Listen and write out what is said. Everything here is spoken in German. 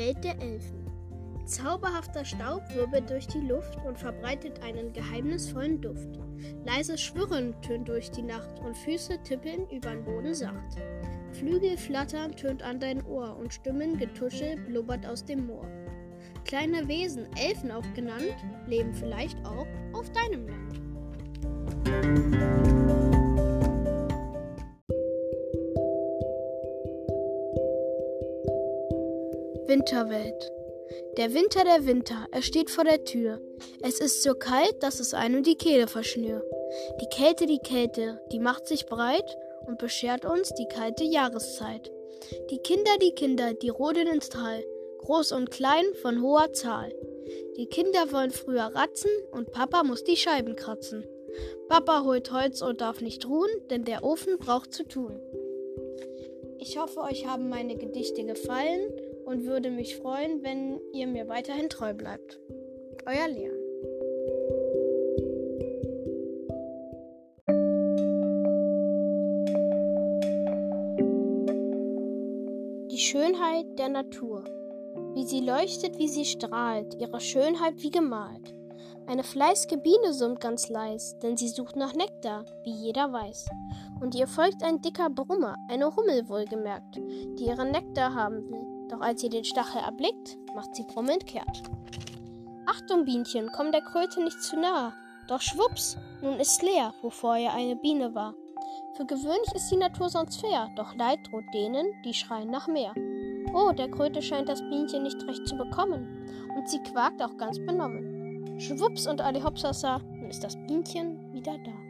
Welt der Elfen. Zauberhafter Staub wirbelt durch die Luft und verbreitet einen geheimnisvollen Duft. Leises Schwirren tönt durch die Nacht und Füße tippeln übern Boden sacht. Flügel flattern tönt an dein Ohr und Stimmengetuschel blubbert aus dem Moor. Kleine Wesen, Elfen auch genannt, leben vielleicht auch auf deinem Land. Winterwelt. Der Winter, der Winter, er steht vor der Tür. Es ist so kalt, dass es einem die Kehle verschnür. Die Kälte, die Kälte, die macht sich breit und beschert uns die kalte Jahreszeit. Die Kinder, die Kinder, die rodeln ins Tal, groß und klein von hoher Zahl. Die Kinder wollen früher ratzen und Papa muss die Scheiben kratzen. Papa holt Holz und darf nicht ruhen, denn der Ofen braucht zu tun. Ich hoffe, euch haben meine Gedichte gefallen und würde mich freuen, wenn ihr mir weiterhin treu bleibt. Euer Leon. Die Schönheit der Natur. Wie sie leuchtet, wie sie strahlt, ihre Schönheit wie gemalt. Eine fleißige Biene summt ganz leis, denn sie sucht nach Nektar, wie jeder weiß. Und ihr folgt ein dicker Brummer, eine Hummel wohlgemerkt, die ihren Nektar haben will. Doch als sie den Stachel erblickt, macht sie brummelnd kehrt. Achtung, Bienchen, komm der Kröte nicht zu nah. Doch schwupps, nun ist's leer, wo vorher eine Biene war. Für gewöhnlich ist die Natur sonst fair, doch Leid droht denen, die schreien nach mehr. Oh, der Kröte scheint das Bienchen nicht recht zu bekommen, und sie quakt auch ganz benommen. Schwupps und alle Hopsasa, nun ist das Bienchen wieder da.